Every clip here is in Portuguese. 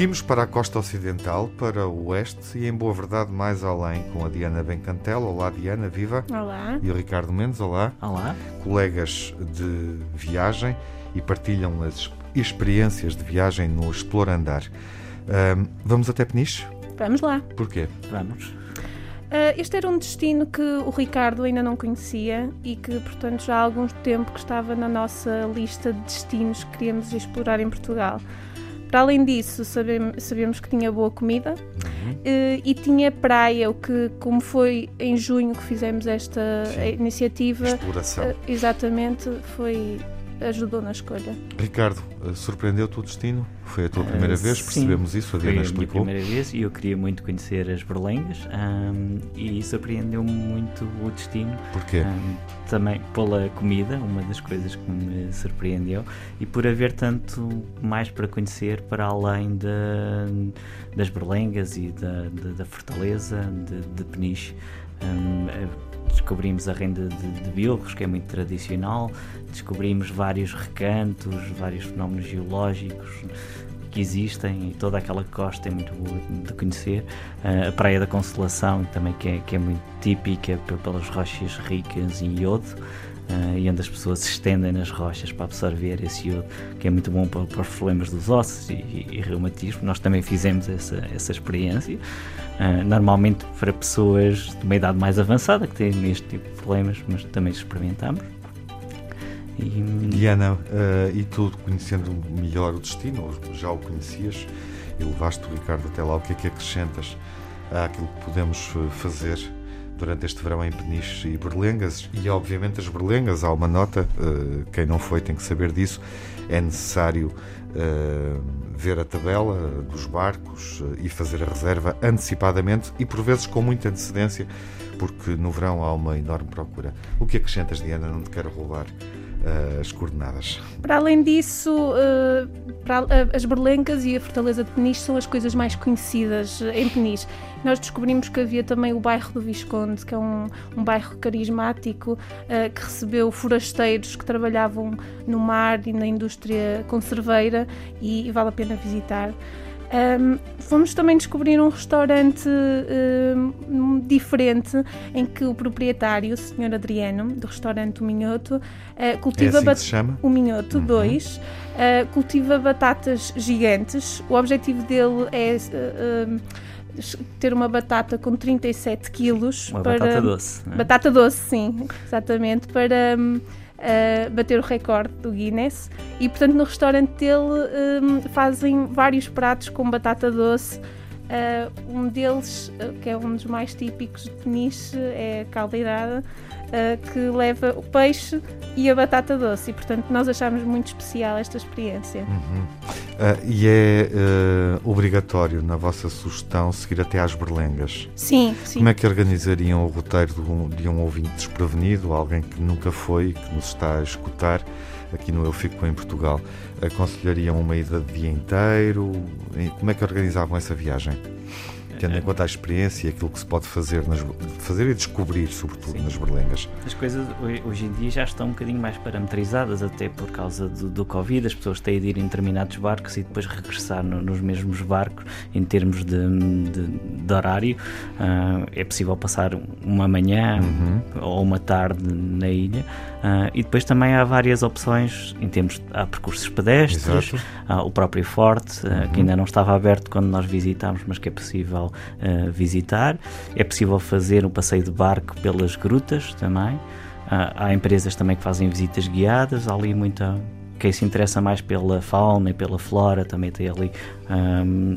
Seguimos para a costa ocidental, para o oeste e em boa verdade mais além com a Diana Bencantel. Olá Diana, viva. Olá. E o Ricardo Mendes, olá. Olá. Colegas de viagem e partilham as experiências de viagem no Explorandar. Um, vamos até Peniche? Vamos lá. Porquê? Vamos. Uh, este era um destino que o Ricardo ainda não conhecia e que, portanto, já há algum tempo que estava na nossa lista de destinos que queríamos explorar em Portugal. Para além disso, sabemos, sabemos que tinha boa comida uhum. uh, e tinha praia, o que, como foi em junho que fizemos esta Sim. iniciativa, Exploração. Uh, exatamente, foi ajudou na escolha. Ricardo, eh, surpreendeu-te o destino? Foi a tua primeira uh, vez? Percebemos sim, isso? A Diana explicou. Foi a minha primeira vez e eu queria muito conhecer as Berlengas um, e surpreendeu-me muito o destino. Porquê? Um, também pela comida, uma das coisas que me surpreendeu, e por haver tanto mais para conhecer para além de, das Berlengas e da, de, da Fortaleza de, de Peniche. Um, descobrimos a renda de, de bilros, que é muito tradicional, descobrimos vários recantos, vários fenómenos geológicos que existem e toda aquela costa é muito boa de conhecer. Uh, a Praia da Consolação também que é, que é muito típica pelas rochas ricas em iodo. Uh, e onde as pessoas se estendem nas rochas para absorver esse iodo, que é muito bom para, para os problemas dos ossos e, e, e, reumatismo. Nós também fizemos essa, essa experiência. Uh, normalmente para pessoas de uma idade mais avançada que têm este tipo de problemas, mas também experimentamos. E... Diana, uh, e tu conhecendo melhor o destino, já o conhecias e levaste o Ricardo até lá, o que é que acrescentas àquilo que podemos fazer durante este verão em Peniche e Berlengas e obviamente as Berlengas, há uma nota, uh, quem não foi tem que saber disso, é necessário uh, ver a tabela dos barcos uh, e fazer a reserva antecipadamente e por vezes com muita antecedência, porque no verão há uma enorme procura. O que acrescentas, Diana? Não te quero roubar as coordenadas. Para além disso, para, as Berlencas e a Fortaleza de Peniche são as coisas mais conhecidas em Peniche. Nós descobrimos que havia também o bairro do Visconde, que é um, um bairro carismático que recebeu forasteiros que trabalhavam no mar e na indústria conserveira e, e vale a pena visitar. Um, fomos também descobrir um restaurante um, diferente em que o proprietário, o Sr. Adriano, do restaurante O Minhoto, uh, cultiva é assim o Minhoto 2, uhum. uh, cultiva batatas gigantes. O objetivo dele é uh, ter uma batata com 37 quilos. Uma para... batata doce. É? Batata doce, sim, exatamente, para. Um, uh, bater o recorde do Guinness. E portanto, no restaurante dele um, fazem vários pratos com batata doce. Uh, um deles, uh, que é um dos mais típicos de Peniche, é a caldeirada, uh, que leva o peixe e a batata doce. E, portanto, nós achámos muito especial esta experiência. Uhum. e é obrigatório, na vossa sugestão, seguir até às berlengas? Sim, sim. Como é que organizariam o roteiro de um, de um ouvinte desprevenido, alguém que nunca foi e que nos está a escutar? aqui no Eu Fico em Portugal, aconselhariam uma ida de dia inteiro? Como é que organizavam essa viagem? Tendo em conta a experiência e aquilo que se pode fazer, nas, fazer e descobrir, sobretudo, Sim. nas berlengas. As coisas hoje em dia já estão um bocadinho mais parametrizadas, até por causa do, do Covid, as pessoas têm de ir em determinados barcos e depois regressar no, nos mesmos barcos em termos de, de, de horário. Uh, é possível passar uma manhã uhum. ou uma tarde na ilha. Uh, e depois também há várias opções em termos há percursos pedestres, há o próprio forte, uh, uhum. que ainda não estava aberto quando nós visitámos, mas que é possível uh, visitar. É possível fazer um passeio de barco pelas grutas também. Uh, há empresas também que fazem visitas guiadas. Há ali muita. Quem se interessa mais pela fauna e pela flora também tem ali. Um,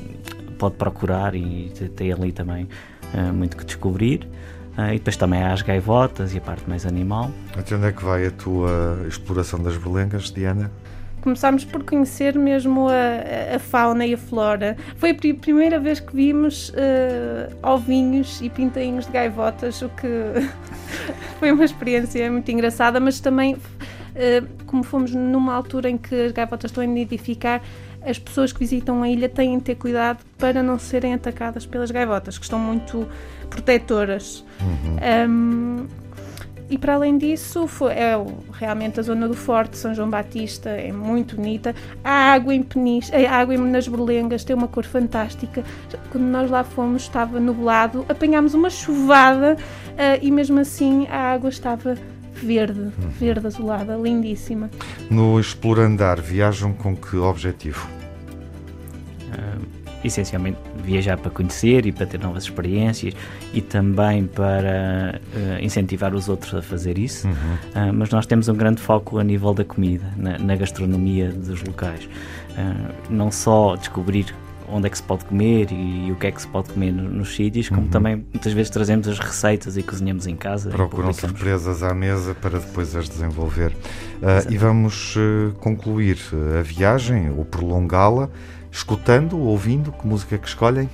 pode procurar e tem ali também uh, muito que descobrir. Uh, e depois também há as gaivotas e a parte mais animal. Até onde é que vai a tua exploração das berlengas, Diana? Começámos por conhecer mesmo a, a, fauna e a flora. Foi a primeira vez que vimos uh, ovinhos e pintainhos de gaivotas, o que foi uma experiência muito engraçada, mas também, uh, como fomos numa altura em que as gaivotas estão a nidificar, as pessoas que visitam a ilha têm de ter cuidado para não serem atacadas pelas gaivotas, que estão muito protetoras. Uhum. Um, e para além disso, foi, é realmente a zona do Forte, São João Batista, é muito bonita. A água em Peniche, a água nas Berlengas tem uma cor fantástica. Quando nós lá fomos, estava nublado, apanhámos uma chuvada uh, e mesmo assim a água estava verde, uhum. verde azulada, lindíssima. No Explorandar, viajam com que objetivo? Uh, essencialmente viajar para conhecer e para ter novas experiências e também para uh, incentivar os outros a fazer isso. Uhum. Uh, mas nós temos um grande foco a nível da comida, na, na gastronomia dos locais. Uh, não só descobrir onde é que se pode comer e, e o que é que se pode comer nos, sítios, como uhum. também muitas vezes trazemos as receitas e cozinhamos em casa. Procuram surpresas à mesa para depois as desenvolver. e vamos concluir a viagem ou prolongá-la escutando, ouvindo, que música é que escolhem?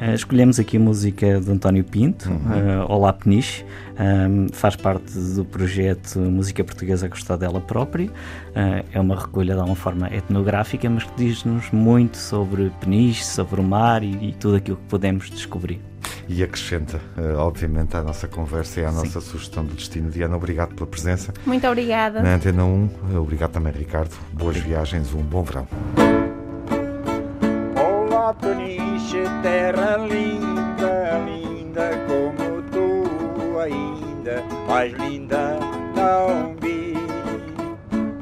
Uh, escolhemos aqui a música de António Pinto, uhum. uh, Olá Peniche, um, faz parte do projeto Música Portuguesa Gostar dela própria. Uh, é uma recolha de uma forma etnográfica, mas que diz-nos muito sobre Peniche, sobre o mar e, e, tudo aquilo que podemos descobrir. E acrescenta, obviamente, à nossa conversa e à nossa Sim. sugestão do destino. Diana, obrigado pela presença. Muito obrigada. Na Antena 1, obrigado também, Ricardo. Boas viagens, um bom verão. Peniche, terra linda, linda como tu ainda, mais linda não vi.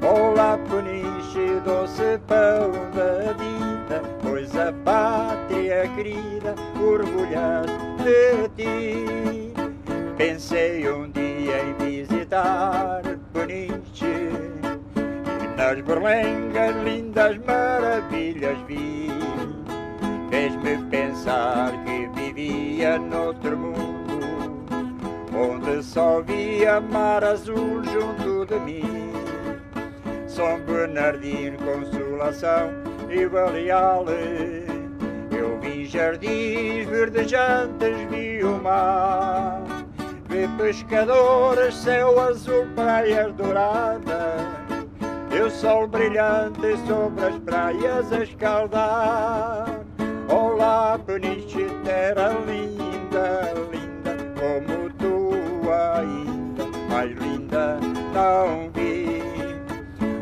Olá, Peniche, doce pão da vida, pois a pátria querida orgulha de ti. Pensei um dia em visitar Peniche e nas berlengas lindas maravilhas vi fez-me pensar que vivia noutro mundo, onde só via mar azul junto de mim. São Bernardino, Consolação e Baleal. Eu vi jardins verdejantes, vi o mar, vi pescadores, céu azul, praias douradas. E o sol brilhante sobre as praias a escaldar Terra linda, linda, como tu ainda, mais linda não vi.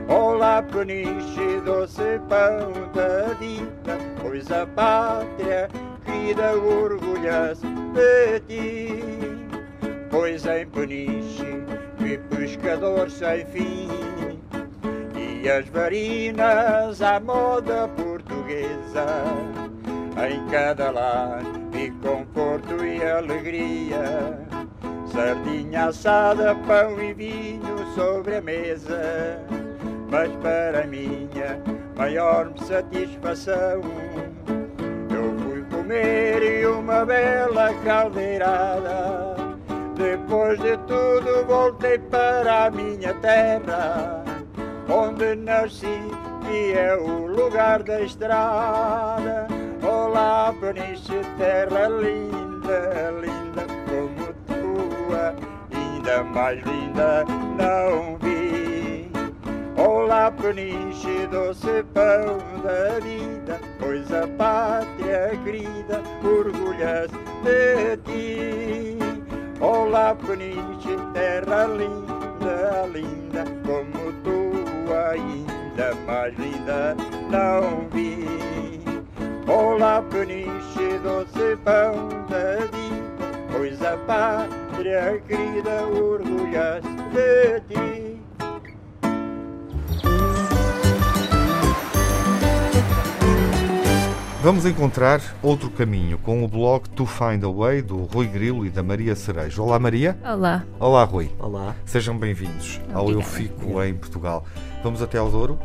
Olá, Peniche, doce pão da vida, pois a pátria querida orgulha-se de ti. Pois em Peniche vi pescadores sem fim, e as varinas à moda portuguesa em cada lar vi conforto e alegria. Sardinha assada, pão e vinho sobre a mesa. Mas para minha maior satisfação, eu fui comer e uma bela caldeirada. Depois de tudo voltei para a minha terra, onde nasci e é o lugar da estrada. Olá, Peniche, terra linda, linda como tua, ainda mais linda não vi. Olá, Peniche, doce pão da vida, pois a pátria querida orgulha-se de ti. Olá, Peniche, terra linda, linda como tua, ainda mais linda não vi. Olá, peniche, doce pão da vida, pois a pátria querida orgulha-se de ti. Vamos encontrar outro caminho com o blog To Find a Way do Rui Grilo e da Maria Cerejo. Olá, Maria. Olá. Olá, Rui. Olá. Sejam bem-vindos ao Eu Fico em Portugal. Vamos até ao Douro?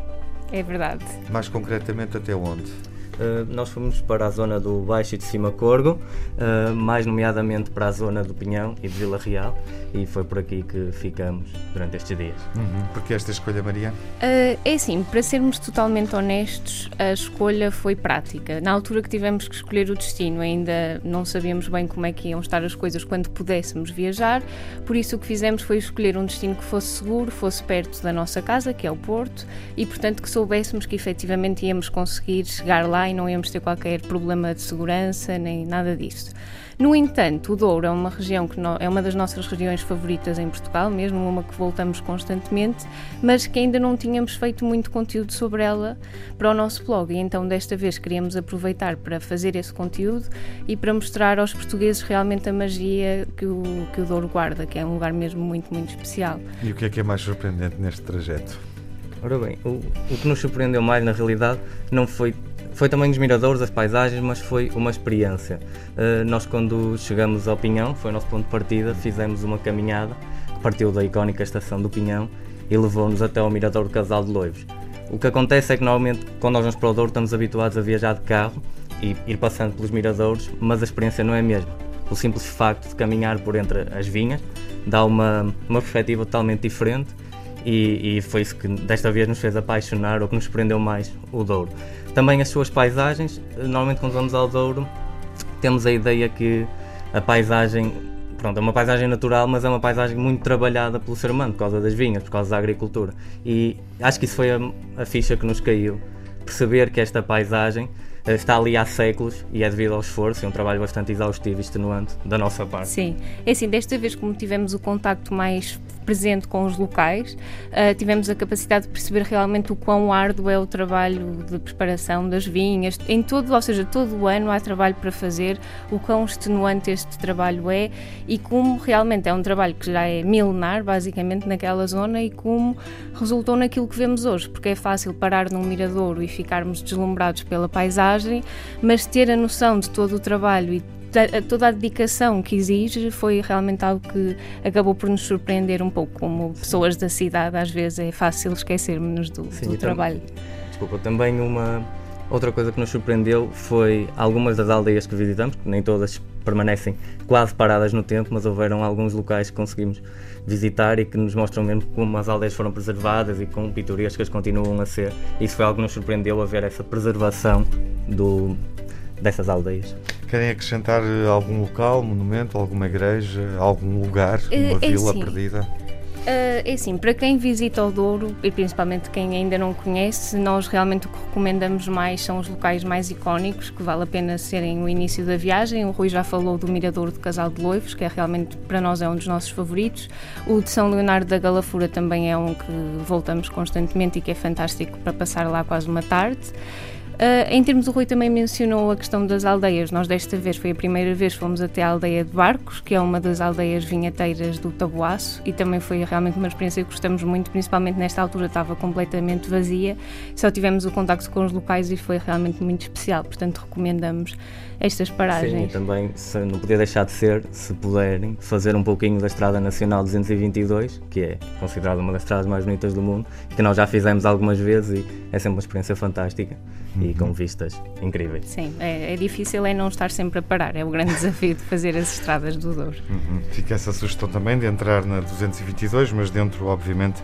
É verdade. Mais concretamente, até onde? Uh, nós fomos para a zona do Baixo e de Cima Corgo, uh, mais nomeadamente para a zona do Pinhão e de Vila Real, e foi por aqui que ficamos durante estes dias. Uhum. Porque esta escolha, Maria? Uh, é assim, para sermos totalmente honestos, a escolha foi prática. Na altura que tivemos que escolher o destino, ainda não sabíamos bem como é que iam estar as coisas quando pudéssemos viajar, por isso o que fizemos foi escolher um destino que fosse seguro, fosse perto da nossa casa, que é o Porto, e portanto que soubéssemos que efetivamente íamos conseguir chegar lá e não íamos ter qualquer problema de segurança nem nada disso. No entanto, o Douro é uma região que no, é uma das nossas regiões favoritas em Portugal, mesmo uma que voltamos constantemente, mas que ainda não tínhamos feito muito conteúdo sobre ela para o nosso blog. E então, desta vez, queríamos aproveitar para fazer esse conteúdo e para mostrar aos portugueses realmente a magia que o, que o Douro guarda, que é um lugar mesmo muito, muito especial. E o que é que é mais surpreendente neste trajeto? Ora bem, o, o que nos surpreendeu mais na realidade não foi foi também os miradores, as paisagens, mas foi uma experiência. Uh, nós, quando chegamos ao Pinhão, foi o nosso ponto de partida, fizemos uma caminhada que partiu da icónica estação do Pinhão e levou-nos até ao Mirador do Casal de Loivos. O que acontece é que normalmente, quando nós vamos para o Douro, estamos habituados a viajar de carro e ir passando pelos miradores, mas a experiência não é a mesma. O simples facto de caminhar por entre as vinhas dá uma, uma perspectiva totalmente diferente e, e, foi isso que desta vez nos fez apaixonar ou que nos prendeu mais o Douro. Também as suas paisagens, normalmente quando vamos ao Douro temos a ideia que a paisagem, pronto, é uma paisagem natural, mas é uma paisagem muito trabalhada pelo ser humano, por causa das vinhas, por causa da agricultura. E acho que isso foi a, a ficha que nos caiu, perceber que esta paisagem eh, está ali há séculos e é devido ao esforço e um trabalho bastante exaustivo e extenuante da nossa parte. Sim, é assim, desta vez como tivemos o contacto mais presente com os locais, uh, tivemos a capacidade de perceber realmente o quão árduo é o trabalho de preparação das vinhas, em todo, ou seja, todo o ano há trabalho para fazer, o quão extenuante este trabalho é e como realmente é um trabalho que já é milenar, basicamente, naquela zona e como resultou naquilo que vemos hoje, porque é fácil parar num miradouro e ficarmos deslumbrados pela paisagem, mas ter a noção de todo o trabalho e toda a dedicação que exige foi realmente algo que acabou por nos surpreender um pouco. Como pessoas da cidade, às vezes é fácil esquecermos do, Sim, do trabalho. Desculpa, também uma outra coisa que nos surpreendeu foi algumas das aldeias que visitamos, que nem todas permanecem quase paradas no tempo, mas houveram alguns locais que conseguimos visitar e que nos mostram mesmo como as aldeias foram preservadas e como pitorescas continuam a ser. Isso foi algo que nos surpreendeu a ver essa preservação do, dessas aldeias. Querem acrescentar eh, algum local, monumento, alguma igreja, algum lugar, eh, uma é vila sim. perdida? Uh, é assim, para quem visita o Douro e principalmente quem ainda não conhece, nós realmente o que recomendamos mais são os locais mais icónicos, que vale a pena serem o início da viagem. O Rui já falou do Mirador do Casal de Loivos, que é realmente para nós é um dos nossos favoritos. O de São Leonardo da Galafura também é um que voltamos constantemente e que é fantástico para passar lá quase uma tarde. Uh, em termos, o Rui também mencionou a questão das aldeias. Nós, desta vez, foi a primeira vez que fomos até a aldeia de Barcos, que é uma das aldeias vinheteiras do Tabuaço, e também foi realmente uma experiência que gostamos muito, principalmente nesta altura estava completamente vazia. Só tivemos o contacto com os locais e foi realmente muito especial, portanto, recomendamos estas paragens. Sim, e também, se não podia deixar de ser, se puderem, fazer um pouquinho da Estrada Nacional 222, que é considerada uma das estradas mais bonitas do mundo, que nós já fizemos algumas vezes e é sempre uma experiência fantástica uhum. E com vistas incríveis. Sim, é, é, difícil é não estar sempre a parar, é o grande desafio de fazer as estradas do Douro. Uhum. Fica essa sugestão também de entrar na 222, mas dentro, obviamente,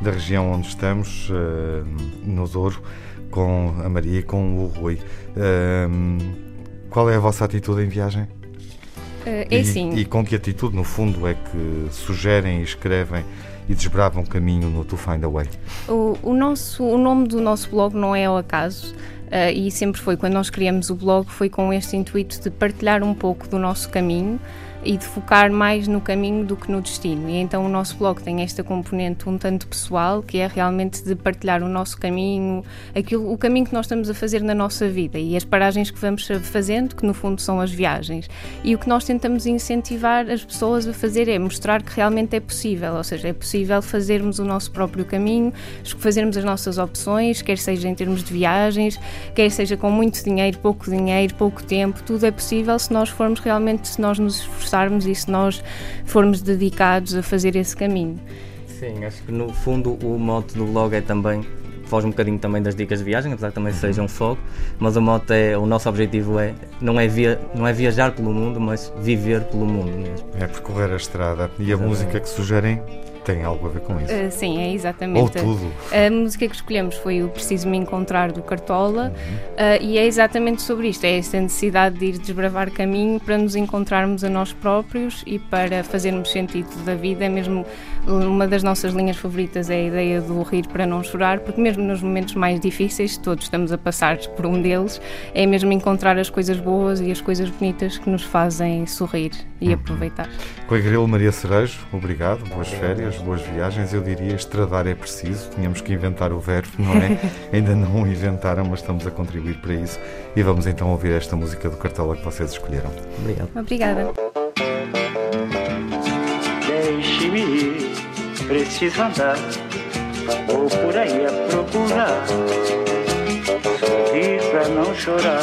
da região onde estamos, uh, no Douro, com a Maria e com o Rui. Uh, qual é a vossa atitude em viagem? Uh, é e, sim. E com que atitude, no fundo, é que sugerem e escrevem e desbravam caminho no To Find a Way? O, o, nosso, o nome do nosso blog não é ao acaso. Uh, e sempre foi, quando nós criamos o blog, foi com este intuito de partilhar um pouco do nosso caminho e de focar mais no caminho do que no destino. E então o nosso blog tem esta componente um tanto pessoal, que é realmente de partilhar o nosso caminho, aquilo, o caminho que nós estamos a fazer na nossa vida e as paragens que vamos fazendo, que no fundo são as viagens. E o que nós tentamos incentivar as pessoas a fazer é mostrar que realmente é possível, ou seja, é possível fazermos o nosso próprio caminho, fazermos as nossas opções, quer seja em termos de viagens, quer seja com muito dinheiro, pouco dinheiro, pouco tempo, tudo é possível se nós formos realmente, se nós nos esforçarmos e se nós formos dedicados a fazer esse caminho. Sim, acho que no fundo o mote do blog é também foge um bocadinho também das dicas de viagem, apesar que também uhum. seja um foco, mas o mote é, o nosso objetivo é não é, via, não é viajar pelo mundo, mas viver pelo mundo mesmo. É percorrer a estrada. E a música que sugerem tem algo a ver com isso. Uh, sim, é exatamente. Ou tudo. A música que escolhemos foi o Preciso Me Encontrar do Cartola uhum. uh, e é exatamente sobre isto, é esta necessidade de ir desbravar caminho para nos encontrarmos a nós próprios e para fazermos sentido da vida, é mesmo uma das nossas linhas favoritas é a ideia do rir para não chorar, porque mesmo nos momentos mais difíceis, todos estamos a passar por um deles, é mesmo encontrar as coisas boas e as coisas bonitas que nos fazem sorrir e uhum. aproveitar. Coigrelo Maria Cerejo, obrigado, boas férias, boas viagens. Eu diria estradar é preciso, tínhamos que inventar o verbo, não é? Ainda não o inventaram, mas estamos a contribuir para isso. E vamos então ouvir esta música do Cartola que vocês escolheram. Obrigado. Obrigada. Deixe-me ir, preciso andar, vou por aí a procurar, sorrir pra não chorar.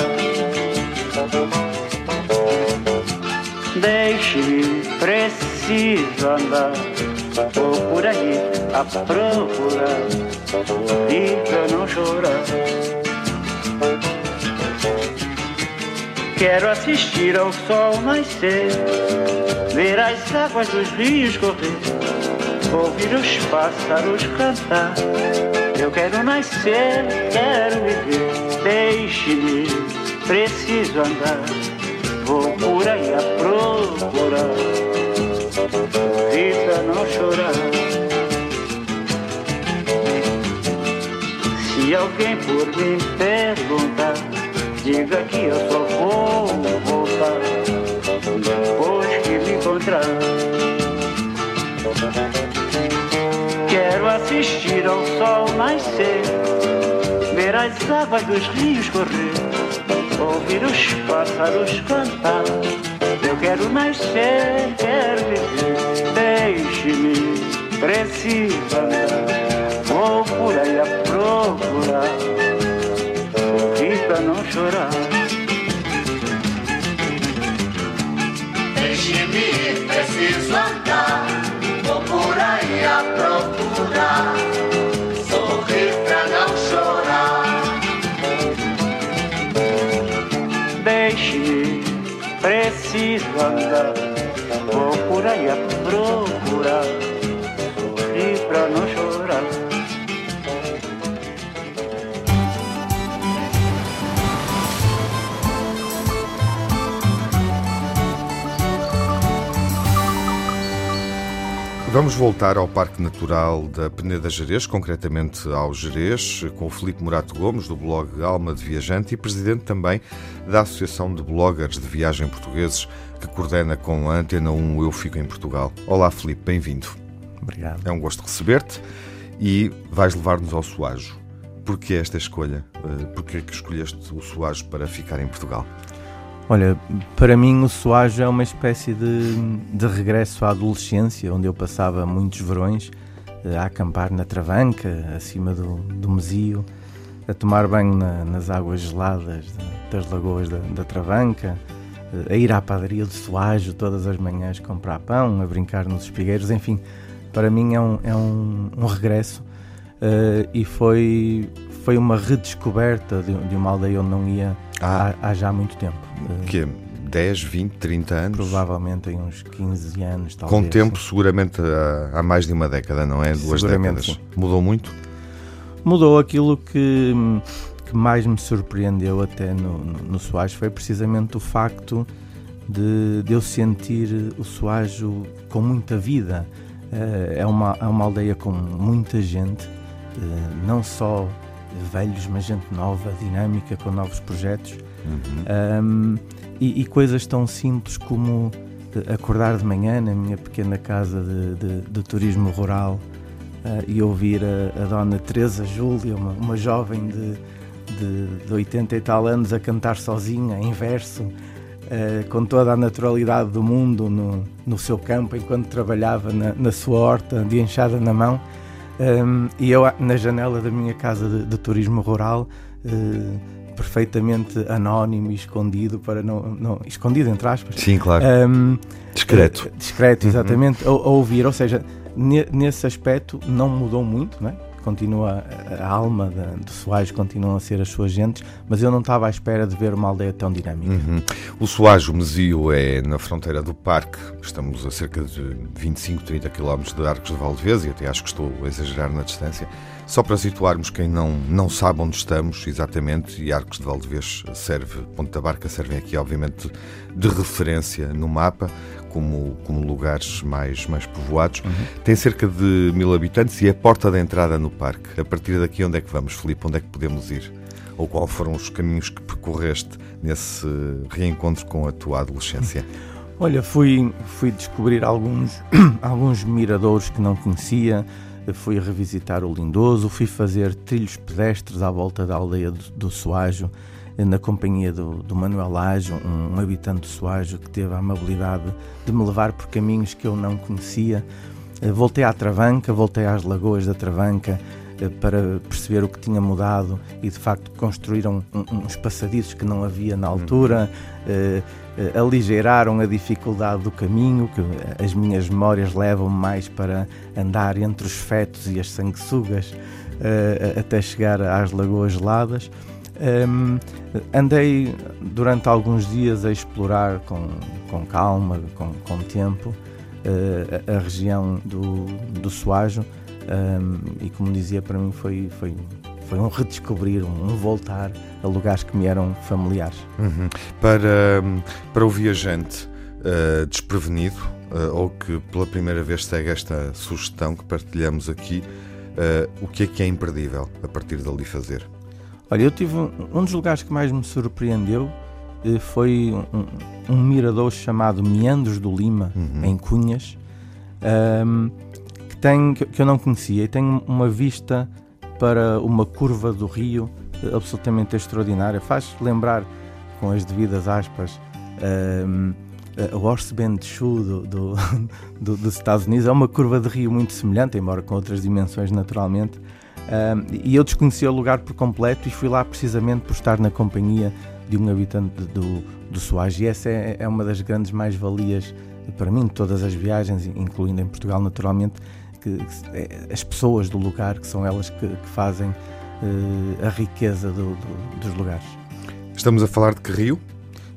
Deixe-me, preciso andar, vou por aí a procurar, pra não chorar. Quero assistir ao sol nascer, ver as águas dos rios correr, ouvir os pássaros cantar. Eu quero nascer, quero viver, deixe-me, preciso andar. Vou por aí a procurar, vida não chorar. Se alguém por mim perguntar Diga que eu só vou voltar depois que me encontrar. Quero assistir ao sol nascer, ver as águas dos rios correr, ouvir os pássaros cantar. Eu quero nascer, quero viver, deixe-me, preciso andar. Vou por aí a procurar pra não chorar. Deixe-me, preciso andar, vou por aí a procurar, andar, vou por aí a procurar, sorrir pra não chorar. Vamos voltar ao Parque Natural da Peneda Jerez, concretamente ao Jerez, com o Filipe Morato Gomes, do blog Alma de Viajante e presidente também da Associação de Bloggers de Viagem Portugueses, que coordena com a Antena 1 Eu Fico em Portugal. Olá, Filipe, bem-vindo. Obrigado. É um gosto receber-te e vais levar-nos ao Soajo. Porquê esta escolha? Eh, porquê que escolheste o Soajo para ficar em Portugal? Olha, para mim o Soajo é uma espécie de, de regresso à adolescência, onde eu passava muitos verões eh, a acampar na Travanca, acima do, do Mesio, a tomar banho na, nas águas geladas das lagoas da, da, Travanca, eh, a ir à padaria do Soajo todas as manhãs comprar pão, a brincar nos espigueiros, enfim, para mim é um, é um, um regresso uh, e foi, foi uma redescoberta de, de uma aldeia onde não ia ah. há, há já muito tempo. Que 10, 20, 30 anos? Provavelmente em uns 15 anos, talvez. Com tempo, seguramente há, há, mais de uma década, não é? Duas décadas. Sim. Mudou muito? Mudou aquilo que, que mais me surpreendeu até no, no, no Soares foi precisamente o facto de, de eu sentir o Soajo com muita vida. Eh, é uma, é uma aldeia com muita gente, eh, não só velhos, mas gente nova, dinâmica, com novos projetos. Uhum. Um, e, e, coisas tão simples como acordar de manhã na minha pequena casa de, de, de turismo rural uh, e ouvir a, a, dona Teresa Júlia, uma, uma jovem de, de, de 80 e tal anos, a cantar sozinha, em verso, uh, com toda a naturalidade do mundo no, no seu campo, enquanto trabalhava na, na sua horta de enxada na mão. Um, e eu, na janela da minha casa de, de turismo rural, uh, perfeitamente anónimo e escondido, para não, não. escondido, entre aspas. Sim, claro. Um, discreto. Uh, discreto, uhum. exatamente. Uhum. A, a, ouvir, ou seja, ne, nesse aspecto não mudou muito, não é? Continua, a alma da, do Soares continuam a ser as suas gentes, mas eu não estava à espera de ver uma aldeia tão dinâmica. Uhum. O Soares, o Mesio, é na fronteira do parque, estamos a cerca de 25, 30 km de Arcos de Valdevez e até acho que estou a exagerar na distância. Só para situarmos quem não, não sabe onde estamos exatamente, e Arcos de Valdevez serve, Ponte da Barca servem aqui obviamente de referência no mapa, como, como lugares mais, mais povoados. Uhum. Tem cerca de mil habitantes e é a porta de entrada no parque. A partir daqui, onde é que vamos, Filipe? Onde é que podemos ir? Ou quais foram os caminhos que percorreste nesse reencontro com a tua adolescência? Olha, fui, fui descobrir alguns, alguns miradouros que não conhecia, fui revisitar o Lindoso, fui fazer trilhos pedestres à volta da aldeia do, do Soajo, na companhia do, do Manuel Lajo, um, um, habitante do Soajo que teve a amabilidade de me levar por caminhos que eu não conhecia. Eh, voltei à Travanca, voltei às lagoas da Travanca eh, para perceber o que tinha mudado e de facto construíram uns passadiços que não havia na altura, uh, uh, aligeiraram a dificuldade do caminho, que as minhas memórias levam mais para andar entre os fetos e as sanguessugas uh, até chegar às lagoas geladas. Um, andei durante alguns dias a explorar com, com calma, com, com tempo, uh, a, a, região do, do um, e, como dizia, para mim foi, foi, foi um redescobrir, um voltar a lugares que me eram familiares. Uhum. Para, para o viajante uh, desprevenido uh, ou que pela primeira vez segue esta sugestão que partilhamos aqui, o que é que é imperdível a partir dali fazer? Olha, eu tive um, um dos lugares que mais me surpreendeu foi um, um mirador chamado Meandros do Lima, uhum. em Cunhas, um, que, tem, que eu não conhecia e tem uma vista para uma curva do rio eh, absolutamente extraordinária. Faz lembrar, com as devidas aspas, um, a Horse Bend Shoe do, do, do, dos Estados Unidos. É uma curva de rio muito semelhante, embora com outras dimensões naturalmente e eu desconhecia o lugar por completo e fui lá precisamente por estar na companhia de um habitante do, do Soares. E essa é, é uma das grandes mais-valias para mim de todas as viagens, incluindo em Portugal, naturalmente, que, que é, as pessoas do lugar, que são elas que, que fazem uh, a riqueza do, do, dos lugares. Estamos a falar de que rio?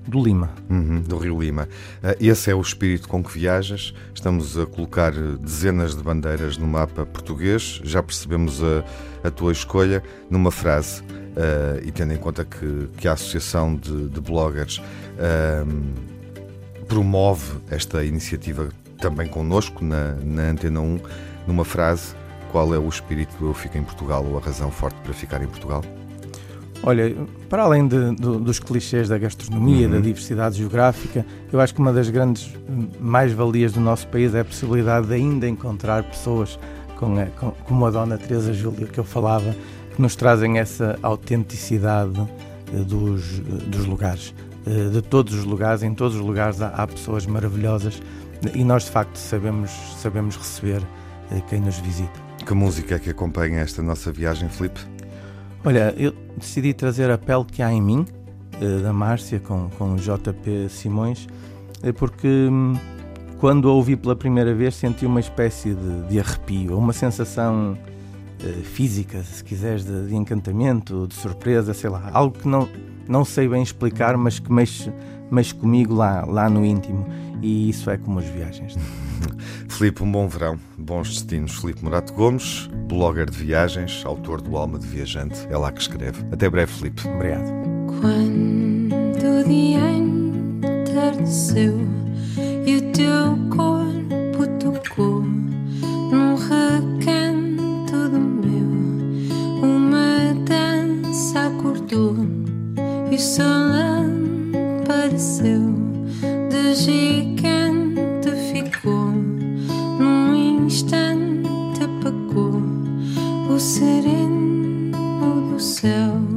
do Lima. Uhum, do Rio Lima. Uh, esse é o espírito com que viajas. Estamos a colocar dezenas de bandeiras no mapa português. Já percebemos a, a tua escolha numa frase. Uh, e tendo em conta que, que a Associação de, de Bloggers uh, promove esta iniciativa também connosco na, na Antena 1, numa frase, qual é o espírito do Eu Fico em Portugal ou a razão forte para ficar em Portugal? Olha, para além de, de, dos clichês da gastronomia, uhum. da diversidade geográfica, eu acho que uma das grandes mais-valias do nosso país é a possibilidade de ainda encontrar pessoas com a, com, como a Dona Teresa Júlia, que eu falava, que nos trazem essa autenticidade eh, dos, dos lugares. Eh, de todos os lugares, em todos os lugares há, há pessoas maravilhosas e nós de facto sabemos, sabemos receber eh, quem nos visita. Que música é que acompanha esta nossa viagem, Felipe? Olha, eu decidi trazer a pele que há em mim, eh, da Márcia, com, com JP Simões, eh, porque hum, quando a ouvi pela primeira vez senti uma espécie de, de arrepio, uma sensação uh, física, se quiseres, de, de, encantamento, de surpresa, sei lá, algo que não, não sei bem explicar, mas que mexe, mexe comigo lá, lá no íntimo. E isso é como as viagens. Filipe, um bom verão, bons destinos. Filipe Morato Gomes, blogger de viagens, autor do Alma de Viajante, é lá que escreve. Até breve, Filipe. Obrigado. Quando o dia entardeceu e o teu corpo tocou num recanto do meu, uma dança acordou e o sol apareceu de gigante ficou num instante apagou o sereno do céu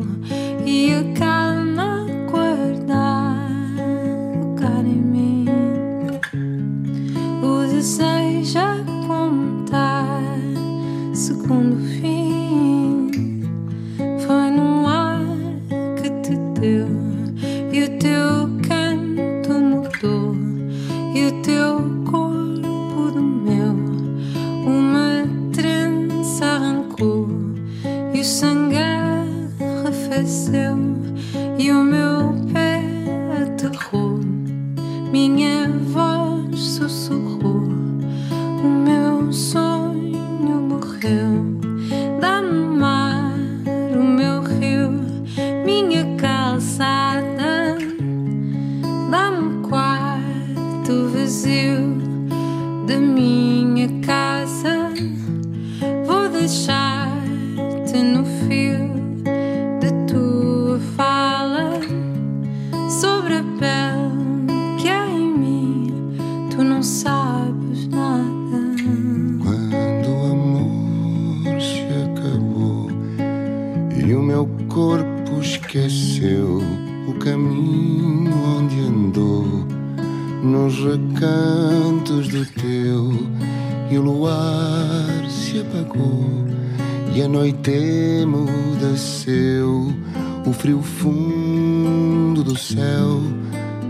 o frio fundo do céu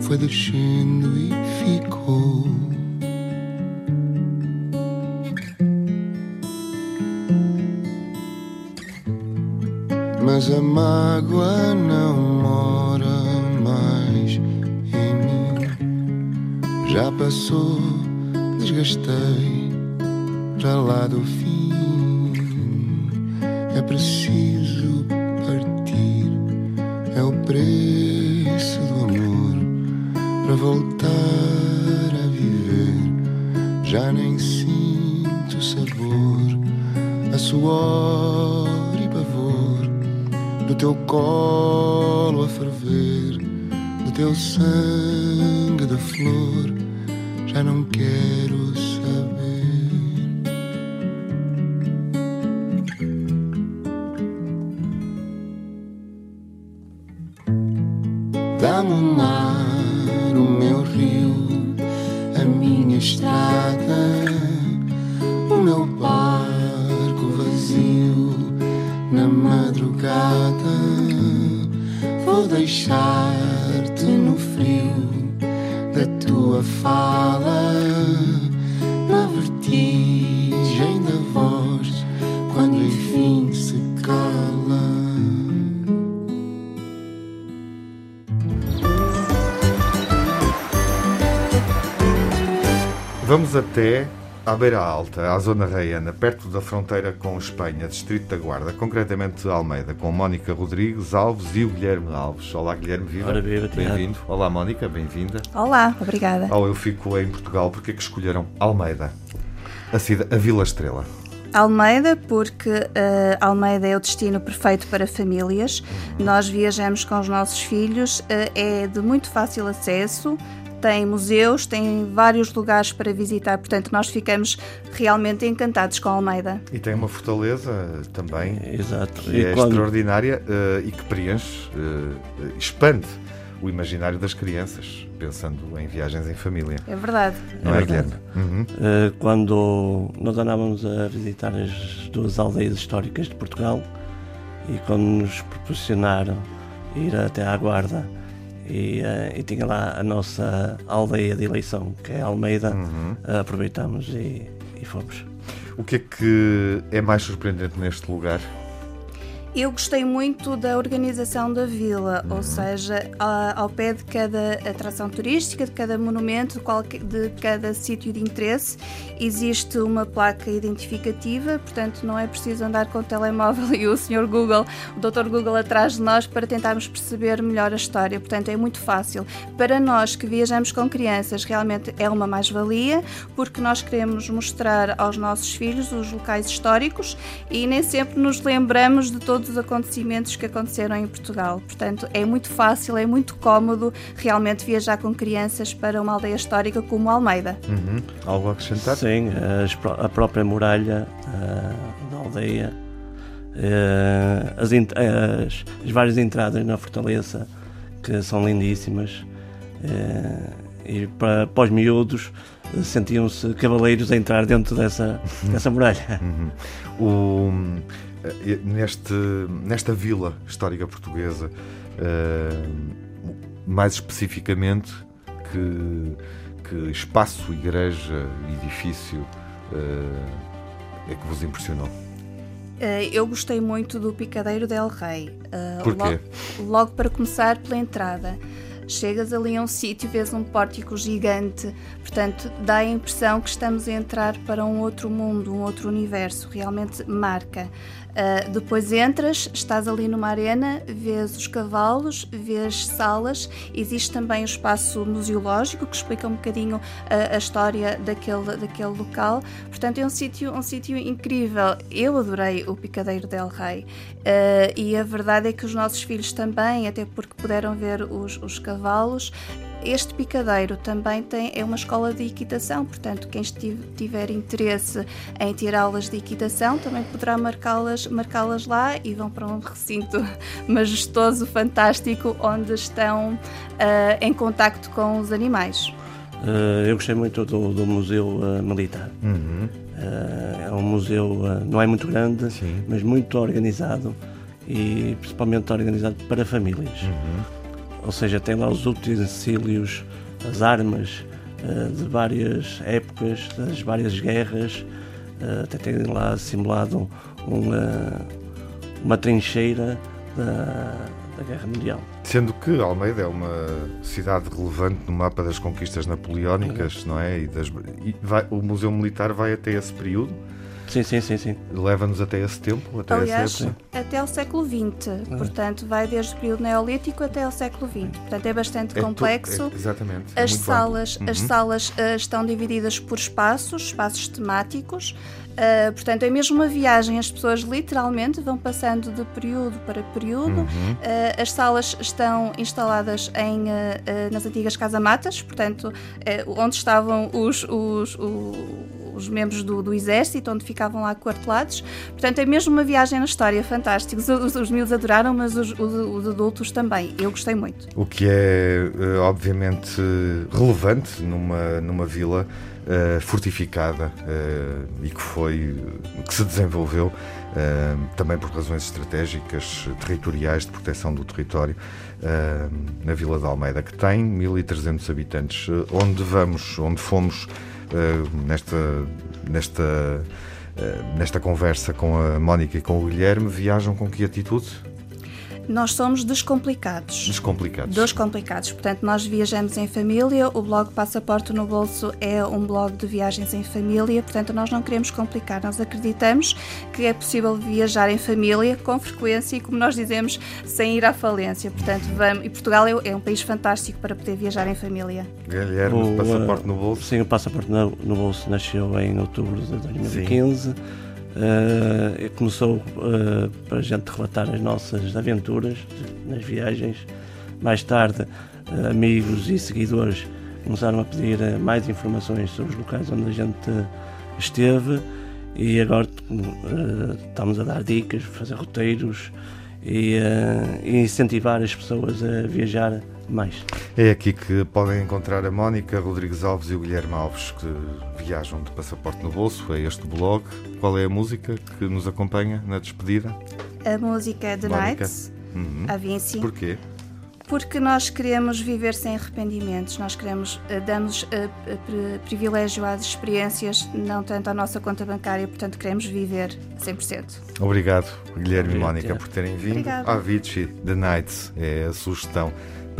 foi descendo e ficou Mas a mágoa não mora mais em mim. Já passou, desgastei para lá do fim. Voltar a viver. Já nem sinto sabor, a suor e pavor do teu colo a ferver, do teu sangue de flor, Vamos até à Beira Alta, à Zona Raiana, perto da fronteira com Espanha, Distrito da Guarda, concretamente Almeida, com Mónica Rodrigues Alves e o Guilherme Alves. Olá, Guilherme, viva. Bem-vindo. Olá, Mónica, bem-vinda. Olá, obrigada. Ao Eu Fico em Portugal, porque é que escolheram Almeida, a, cida, a Vila Estrela? Almeida, porque eh, Almeida é o destino perfeito para famílias. Nós viajamos com os nossos filhos, eh, é de muito fácil acesso. Tem museus, tem vários lugares para visitar, portanto, nós ficamos realmente encantados com Almeida. E tem uma fortaleza também, Exato. que é extraordinária eh, e que preenche, eh, expande o imaginário das crianças, pensando em viagens em família. É verdade. Não é, verdade. Guilherme? Uhum. Eh, quando nós andávamos a visitar as duas aldeias históricas de Portugal e quando nos proporcionaram ir até à Guarda e, eh, e tinha lá a nossa aldeia de eleição, que é Almeida, Uhum. eh, aproveitamos e, e fomos. O que é que é mais surpreendente neste lugar? Eu gostei muito da organização da vila, ou seja, ao pé de cada atração turística, de cada monumento, de cada sítio de interesse, existe uma placa identificativa, portanto não é preciso andar com o telemóvel e o Sr. Google, o Dr. Google atrás de nós para tentarmos perceber melhor a história, portanto é muito fácil. Para nós que viajamos com crianças, realmente é uma mais-valia, porque nós queremos mostrar aos nossos filhos os locais históricos e nem sempre nos lembramos de todos os acontecimentos que aconteceram em Portugal. Portanto, é muito fácil, é muito cómodo realmente viajar com crianças para uma aldeia histórica como Almeida. Uhum. Algo a acrescentar? Sim, as pró- a própria muralha ah, da aldeia, eh, as, as- as várias entradas na fortaleza que são lindíssimas eh, e para, para os miúdos eh, sentiam-se cavaleiros a entrar dentro dessa, dessa muralha. Uhum. O, eh, neste, nesta vila histórica portuguesa, eh, mais especificamente, que, que espaço, igreja, edifício eh, é que vos impressionou? Eh, eu gostei muito do Picadeiro del Rei. Eh, Porquê? Logo, logo para começar, pela entrada. Chegas ali a um sítio, vês um pórtico gigante, portanto, dá a impressão que estamos a entrar para um outro mundo, um outro universo, realmente marca. Uh, depois entras, estás ali numa arena, vês os cavalos, vês salas, existe também o espaço museológico que explica um bocadinho a, a história daquele, daquele local. Portanto, é um sítio um sítio incrível. Eu adorei o Picadeiro del Rei uh, e a verdade é que os nossos filhos também, até porque puderam ver os, os cavalos, este picadeiro também tem, é uma escola de equitação, portanto, quem tiver interesse em ter aulas de equitação também poderá marcá-las marcá lá e vão para um recinto majestoso, fantástico, onde estão uh, em contacto com os animais. Uh, eu gostei muito do, do Museu uh, Militar. Uhum. é um museu, não é muito grande, Sim. mas muito organizado e principalmente organizado para famílias. Uhum ou seja, tem lá os utensílios, as armas uh, de várias épocas, das várias guerras, uh, até tem lá simulado uma, uma trincheira da, da Guerra Mundial. Sendo que Almeida é uma cidade relevante no mapa das conquistas napoleónicas, não é? E, das, e vai, o Museu Militar vai até esse período. Sim, sim, sim, sim. Leva-nos até esse tempo, até Aliás, essa época. até o século XX. Portanto, vai desde o período neolítico até o século XX. Portanto, é bastante é complexo. Tu, é, exatamente. As é salas, uhum. as salas uh, estão divididas por espaços, espaços temáticos. Uh, portanto, é mesmo uma viagem, as pessoas literalmente vão passando de período para período. Uhum. Uh, as salas estão instaladas em, nas antigas casamatas, portanto, onde estavam os, os, os os membros do, do, exército, onde ficavam lá quartelados. Portanto, é mesmo uma viagem na história, fantástico. Os, os, os miúdos adoraram, mas os, os, adultos também. Eu gostei muito. O que é, obviamente, relevante numa, numa vila uh, fortificada uh, e que foi, que se desenvolveu uh, também por razões estratégicas, territoriais, de proteção do território, na Vila de Almeida, que tem 1.300 habitantes. onde vamos, onde fomos nesta, nesta, nesta conversa com a Mónica e com o Guilherme, viajam com que atitude? Nós somos descomplicados. Descomplicados. Descomplicados. Portanto, nós viajamos em família. O blog Passaporte no Bolso é um blog de viagens em família. Portanto, nós não queremos complicar. Nós acreditamos que é possível viajar em família com frequência e, como nós dizemos, sem ir à falência. Portanto, vamos... E Portugal é, é um país fantástico para poder viajar em família. Guilherme, o Passaporte no Bolso? Sim, o Passaporte no, no Bolso nasceu em outubro de 2015. Sim. Uh, começou uh, para a gente relatar as nossas aventuras nas viagens. Mais tarde, uh, amigos e seguidores começaram a pedir mais informações sobre os locais onde a gente esteve e agora estamos a dar dicas, fazer roteiros e, e incentivar as pessoas a viajar mais. É aqui que podem encontrar a Mónica Rodrigues Alves e o Guilherme Alves, que viajam de passaporte no bolso. É este blog. Qual é a música que nos acompanha na despedida? A música é The Mónica. Nights, uhum. a Vinci. Porquê? Porque nós queremos viver sem arrependimentos, nós queremos, eh, damos uh, privilégio às experiências, não tanto à nossa conta bancária, portanto queremos viver 100%. Obrigado, Guilherme e Mónica, por terem vindo. Obrigada. Avicii, The Nights, é a sugestão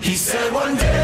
He said one day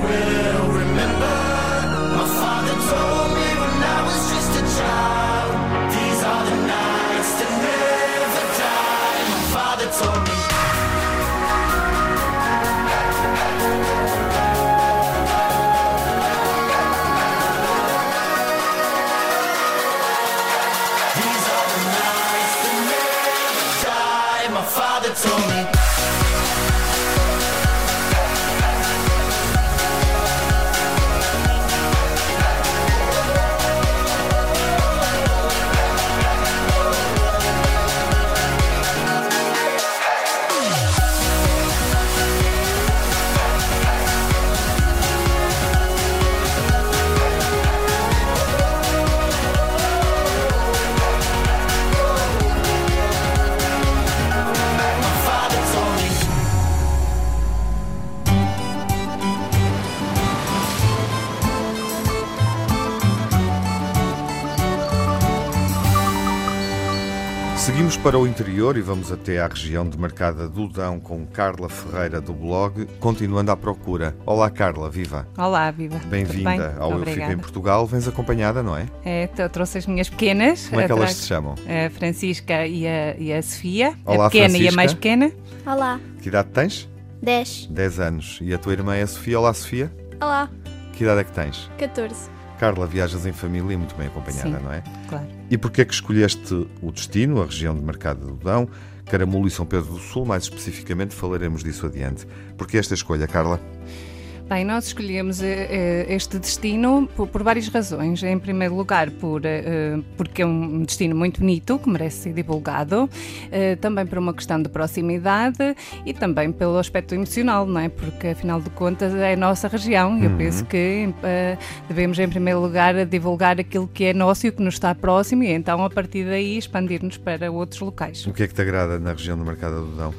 will remember. Para o interior e vamos até à região demarcada do Dão com Carla Ferreira do blog, continuando à procura. Olá Carla, viva! Olá, viva. Bem-vinda bem? ao Eu Fico Obrigada. em Portugal. Vens acompanhada, não é? É, trouxe as minhas pequenas. Como é que elas se chamam? A Francisca e a, e a Sofia. Olá, a pequena e a Francisca. mais pequena. Olá. Que idade tens? 10. 10 anos. E a tua irmã é a Sofia. Olá Sofia. Olá. Que idade é que tens? 14. Carla, viajas em família e muito bem acompanhada, Sim, não é? claro. E porquê é que escolheste o destino, a região de Mercado do Dão, Caramulo e São Pedro do Sul? Mais especificamente falaremos disso adiante. Porquê esta escolha, Carla? Bem, nós escolhemos eh, eh, este destino por, várias razões. Em primeiro lugar, por, eh, porque é um destino muito bonito, que merece ser divulgado, também por uma questão de proximidade e também pelo aspecto emocional, não é? Porque, afinal de contas, é a nossa região e eu Uhum. penso que devemos, em primeiro lugar, divulgar aquilo que é nosso e o que nos está próximo e então, a partir daí, expandir-nos para outros locais. O que é que te agrada na região de Mercado do Dão?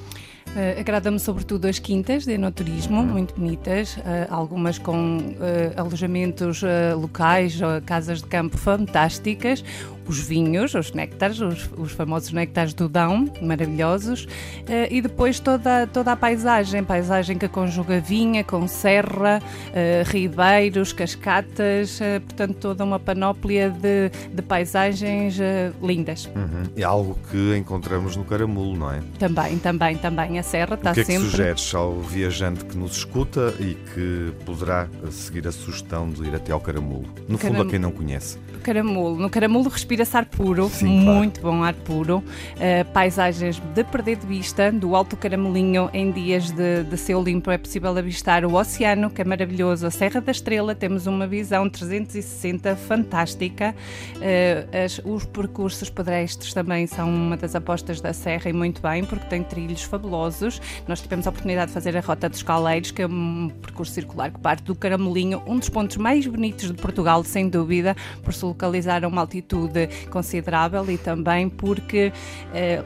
Uh, Agrada-me sobretudo as quintas de enoturismo, muito bonitas, uh, algumas com uh, alojamentos locais, casas de campo fantásticas, os vinhos, os néctares, os, os famosos néctares do Dão, maravilhosos, uh, e depois toda, toda a paisagem, paisagem que conjuga vinha com serra, uh, ribeiros, cascatas, uh, portanto toda uma panóplia de, de paisagens lindas. Uhum. É algo que encontramos no Caramulo, não é? Também, também, também a serra está o que é que sempre... sugeres ao viajante que nos escuta e que poderá seguir a sugestão de ir até ao Caramulo? No fundo, Caram- a quem não conhece. Caramulo. No Caramulo respira-se ar puro, Sim, claro. muito bom ar puro. Uh, paisagens de perder de vista. Do Alto Caramulinho, em dias de, de céu limpo, é possível avistar o oceano, que é maravilhoso. A Serra da Estrela, temos uma visão 360 fantástica. Uh, as- os percursos pedestres também são uma das apostas da Serra e muito bem, porque tem trilhos fabulosos. Nós tivemos a oportunidade de fazer a Rota dos Caleiros, que é um percurso circular que parte do Caramolinho, um dos pontos mais bonitos de Portugal, sem dúvida, por se localizar a uma altitude considerável e também porque, eh,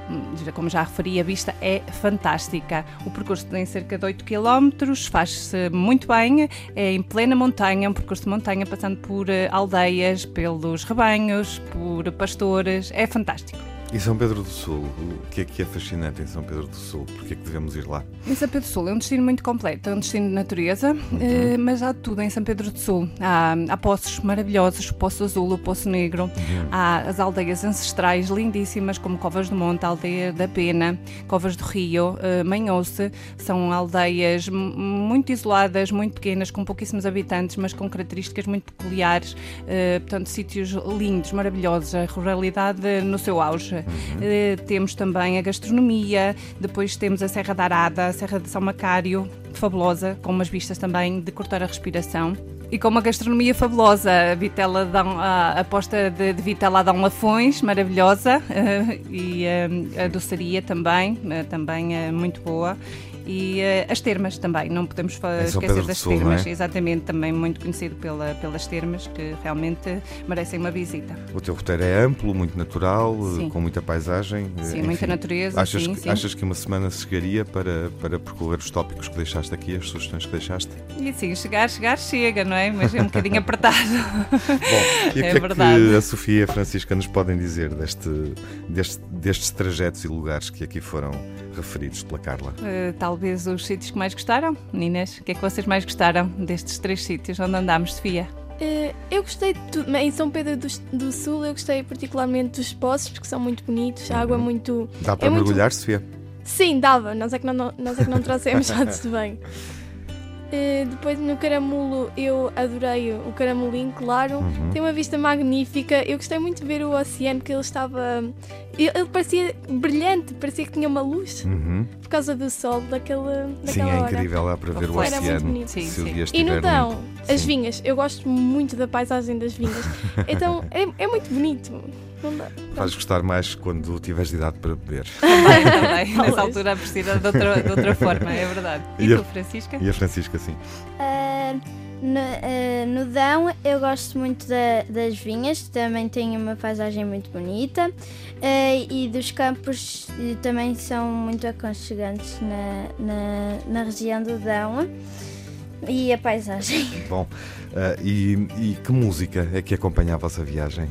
como já referi, a vista é fantástica. O percurso tem cerca de 8 km, faz-se muito bem, é em plena montanha, um percurso de montanha passando por eh, aldeias, pelos rebanhos, por pastores, é fantástico. E São Pedro do Sul? O que é que é fascinante em São Pedro do Sul? Porquê é que devemos ir lá? Em São Pedro do Sul é um destino muito completo, é um destino de natureza, eh, mas há tudo em São Pedro do Sul. Há, há poços maravilhosos, o Poço Azul, o Poço Negro, há as aldeias ancestrais lindíssimas, como Covas do Monte, a Aldeia da Pena, Covas do Rio, eh, Manhoce. São aldeias muito isoladas, muito pequenas, com pouquíssimos habitantes, mas com características muito peculiares. eh, portanto, sítios lindos, maravilhosos, a ruralidade no seu auge. Eh, temos também a gastronomia, depois temos a Serra da Arada, a Serra de São Macário, fabulosa, com umas vistas também de cortar a respiração. E com uma gastronomia fabulosa, a vitela Dão, a aposta de, de vitela Dão Lafões, maravilhosa, eh, e eh, a doçaria também, eh, também é muito boa. E uh, as termas também, não podemos Em São esquecer das Sul, termas. é? Exatamente, também muito conhecido pela, pelas termas, que realmente merecem uma visita. O teu roteiro é amplo, muito natural, Sim. com muita paisagem. Sim, enfim. muita natureza, Achas, sim, que, sim. achas que uma semana chegaria para, para percorrer os tópicos que deixaste aqui, as sugestões que deixaste? E assim, chegar, chegar, chega, não é? Mas é um bocadinho apertado. Bom, e o que é é verdade. que a Sofia e a Francisca nos podem dizer deste, deste- destes trajetos e lugares que aqui foram referidos pela Carla? Uh, talvez os sítios que mais gostaram. Meninas, o que é que vocês mais gostaram destes três sítios onde andámos, Sofia? Eh, eu gostei de tudo. Em São Pedro do, do Sul, eu gostei particularmente dos poços, porque são muito bonitos, a água é muito. Dá para é muito- mergulhar, Sofia? Sim, dava. Nós é que não, não- nós é que não trouxemos, já tudo bem. Eh, depois no Caramulo eu adorei o Caramulinho, claro. Uhum. Tem uma vista magnífica. Eu gostei muito de ver o oceano, que ele estava. Ele, ele parecia brilhante, parecia que tinha uma luz Uhum. por causa do sol daquela, daquela Sim, é hora. incrível lá para ver o Era muito oceano. bonito. o dia E no Dão, as Sim. vinhas. Eu gosto muito da paisagem das vinhas. Então é, é muito bonito. Não dá. Vais gostar mais quando tiveres idade para beber. Também, também. Nessa altura precisa de outra, de outra forma, é verdade. E, E a- tu, Francisca? E a Francisca, sim. Ah, no, ah, no Dão eu gosto muito da- das vinhas, também tem uma paisagem muito bonita, Ah, e dos campos também são muito aconchegantes na, na, na região do Dão. E a paisagem. Bom, e, e que música é que acompanha a vossa viagem?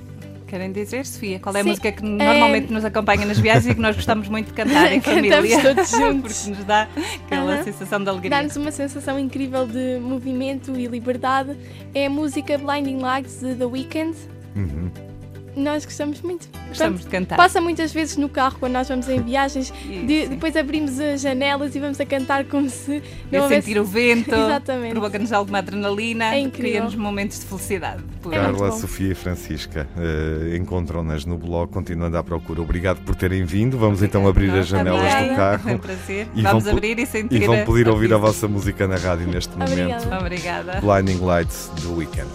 Querem dizer, Sofia? Qual é a Sim, música que normalmente nos acompanha nas viagens e que nós gostamos muito de cantar em família? Cantamos todos juntos. Porque nos dá aquela Aham. sensação de alegria. Dá-nos uma sensação incrível de movimento e liberdade. É a música Blinding Lights de The Weeknd. Uhum. Nós gostamos muito. Gostamos de cantar. Passa muitas vezes no carro quando nós vamos em viagens. Isso, de- depois abrimos as janelas e vamos a cantar como se E a sentir o vento, Exatamente. provoca-nos alguma adrenalina, É cria-nos momentos de felicidade. É Carla. Sofia e Francisca eh, encontram-nas no blog, continuando à procura. Obrigado por terem vindo. Vamos então abrir as janelas também. do carro. É um prazer. E Vamos vão abrir e sentir E vão poder a ouvir a vossa música na rádio neste momento. Obrigada. Obrigada. Blinding Lights do Weekend.